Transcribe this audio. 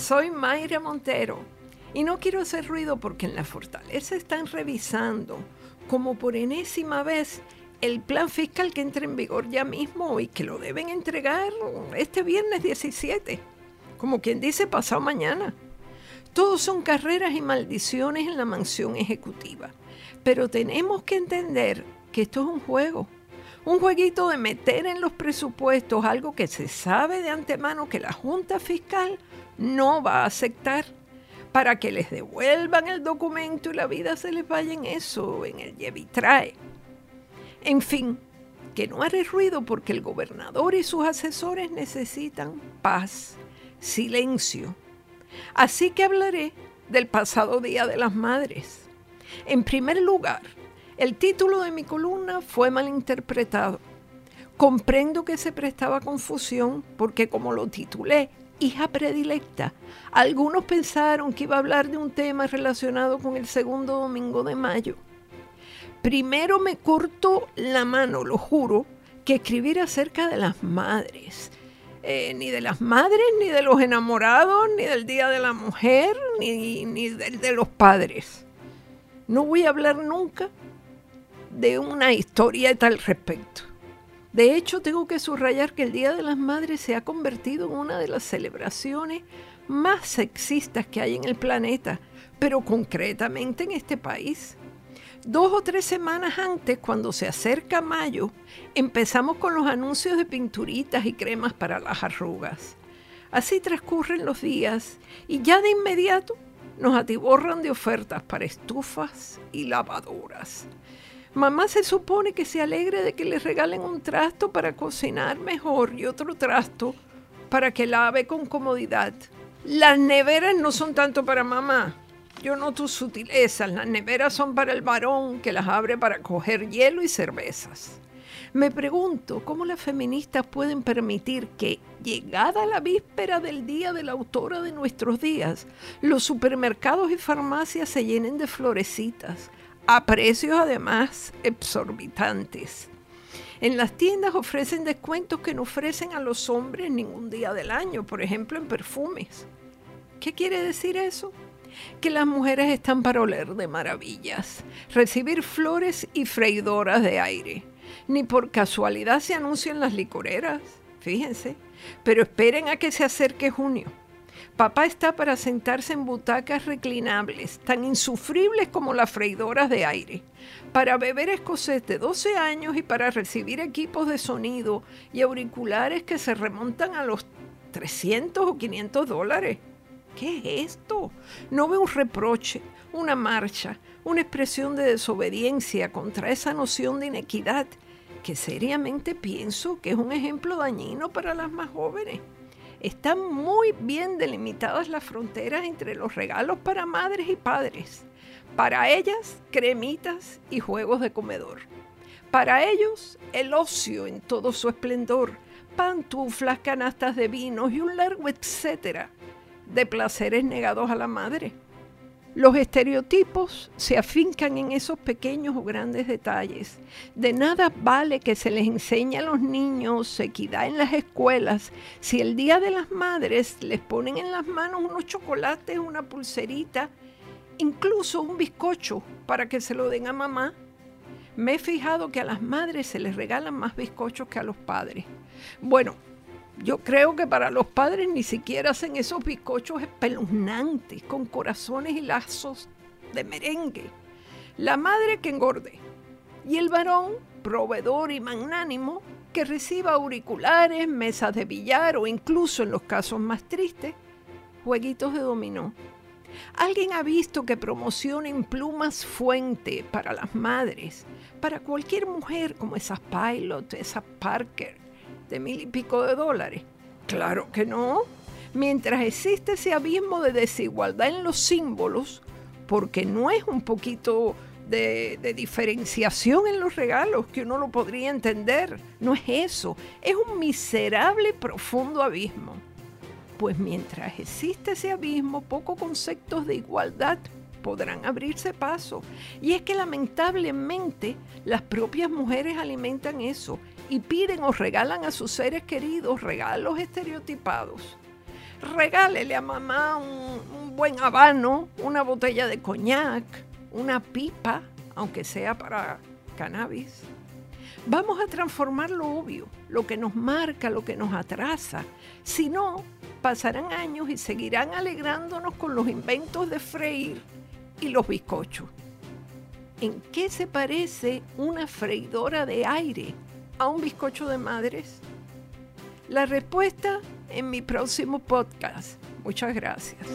soy Mayra Montero y no quiero hacer ruido porque en la Fortaleza están revisando como por enésima vez el plan fiscal que entra en vigor ya mismo y que lo deben entregar este viernes 17, como quien dice pasado mañana. Todos son carreras y maldiciones en la mansión ejecutiva, pero tenemos que entender que esto es un juego. Un jueguito de meter en los presupuestos algo que se sabe de antemano que la Junta Fiscal no va a aceptar para que les devuelvan el documento y la vida se les vaya en eso, en el lleve trae. En fin, que no haré ruido porque el gobernador y sus asesores necesitan paz, silencio. Así que hablaré del pasado Día de las Madres. En primer lugar, el título de mi columna fue malinterpretado. Comprendo que se prestaba confusión porque como lo titulé, hija predilecta, algunos pensaron que iba a hablar de un tema relacionado con el segundo domingo de mayo. Primero me corto la mano, lo juro, que escribir acerca de las madres. Eh, ni de las madres, ni de los enamorados, ni del Día de la Mujer, ni, ni de los padres. No voy a hablar nunca de una historia tal respecto. De hecho, tengo que subrayar que el Día de las Madres se ha convertido en una de las celebraciones más sexistas que hay en el planeta, pero concretamente en este país. Dos o tres semanas antes, cuando se acerca mayo, empezamos con los anuncios de pinturitas y cremas para las arrugas. Así transcurren los días y ya de inmediato nos atiborran de ofertas para estufas y lavadoras. Mamá se supone que se alegre de que le regalen un trasto para cocinar mejor y otro trasto para que lave con comodidad. Las neveras no son tanto para mamá. Yo noto sutilezas. Las neveras son para el varón que las abre para coger hielo y cervezas. Me pregunto cómo las feministas pueden permitir que, llegada la víspera del día de la autora de nuestros días, los supermercados y farmacias se llenen de florecitas, a precios además exorbitantes. En las tiendas ofrecen descuentos que no ofrecen a los hombres ningún día del año, por ejemplo en perfumes. ¿Qué quiere decir eso? Que las mujeres están para oler de maravillas, recibir flores y freidoras de aire. Ni por casualidad se anuncian las licoreras, fíjense. Pero esperen a que se acerque junio. Papá está para sentarse en butacas reclinables, tan insufribles como las freidoras de aire, para beber escocés de 12 años y para recibir equipos de sonido y auriculares que se remontan a los 300 o 500 dólares. ¿Qué es esto? No veo un reproche, una marcha, una expresión de desobediencia contra esa noción de inequidad que seriamente pienso que es un ejemplo dañino para las más jóvenes. Están muy bien delimitadas las fronteras entre los regalos para madres y padres. Para ellas, cremitas y juegos de comedor. Para ellos, el ocio en todo su esplendor, pantuflas, canastas de vinos y un largo etcétera de placeres negados a la madre. Los estereotipos se afincan en esos pequeños o grandes detalles. De nada vale que se les enseñe a los niños equidad en las escuelas si el Día de las Madres les ponen en las manos unos chocolates, una pulserita, incluso un bizcocho para que se lo den a mamá. Me he fijado que a las madres se les regalan más bizcochos que a los padres. Bueno, yo creo que para los padres ni siquiera hacen esos bizcochos espeluznantes con corazones y lazos de merengue. La madre que engorde y el varón, proveedor y magnánimo, que reciba auriculares, mesas de billar o incluso en los casos más tristes, jueguitos de dominó. ¿Alguien ha visto que promocionen plumas fuente para las madres, para cualquier mujer como esas Pilot, esas Parker, mil y pico de dólares? Claro que no. Mientras existe ese abismo de desigualdad en los símbolos, porque no es un poquito de, de, diferenciación en los regalos que uno lo podría entender. No es eso, es un miserable profundo abismo. Pues mientras existe ese abismo, pocos conceptos de igualdad podrán abrirse paso. Y es que lamentablemente las propias mujeres alimentan eso y piden o regalan a sus seres queridos regalos estereotipados. regálele a mamá un, un buen habano, una botella de coñac, una pipa, aunque sea para cannabis. Vamos a transformar lo obvio, lo que nos marca, lo que nos atrasa. Si no, pasarán años y seguirán alegrándonos con los inventos de freír y los bizcochos. ¿En qué se parece una freidora de aire a un bizcocho de madres? La respuesta en mi próximo podcast. Muchas gracias.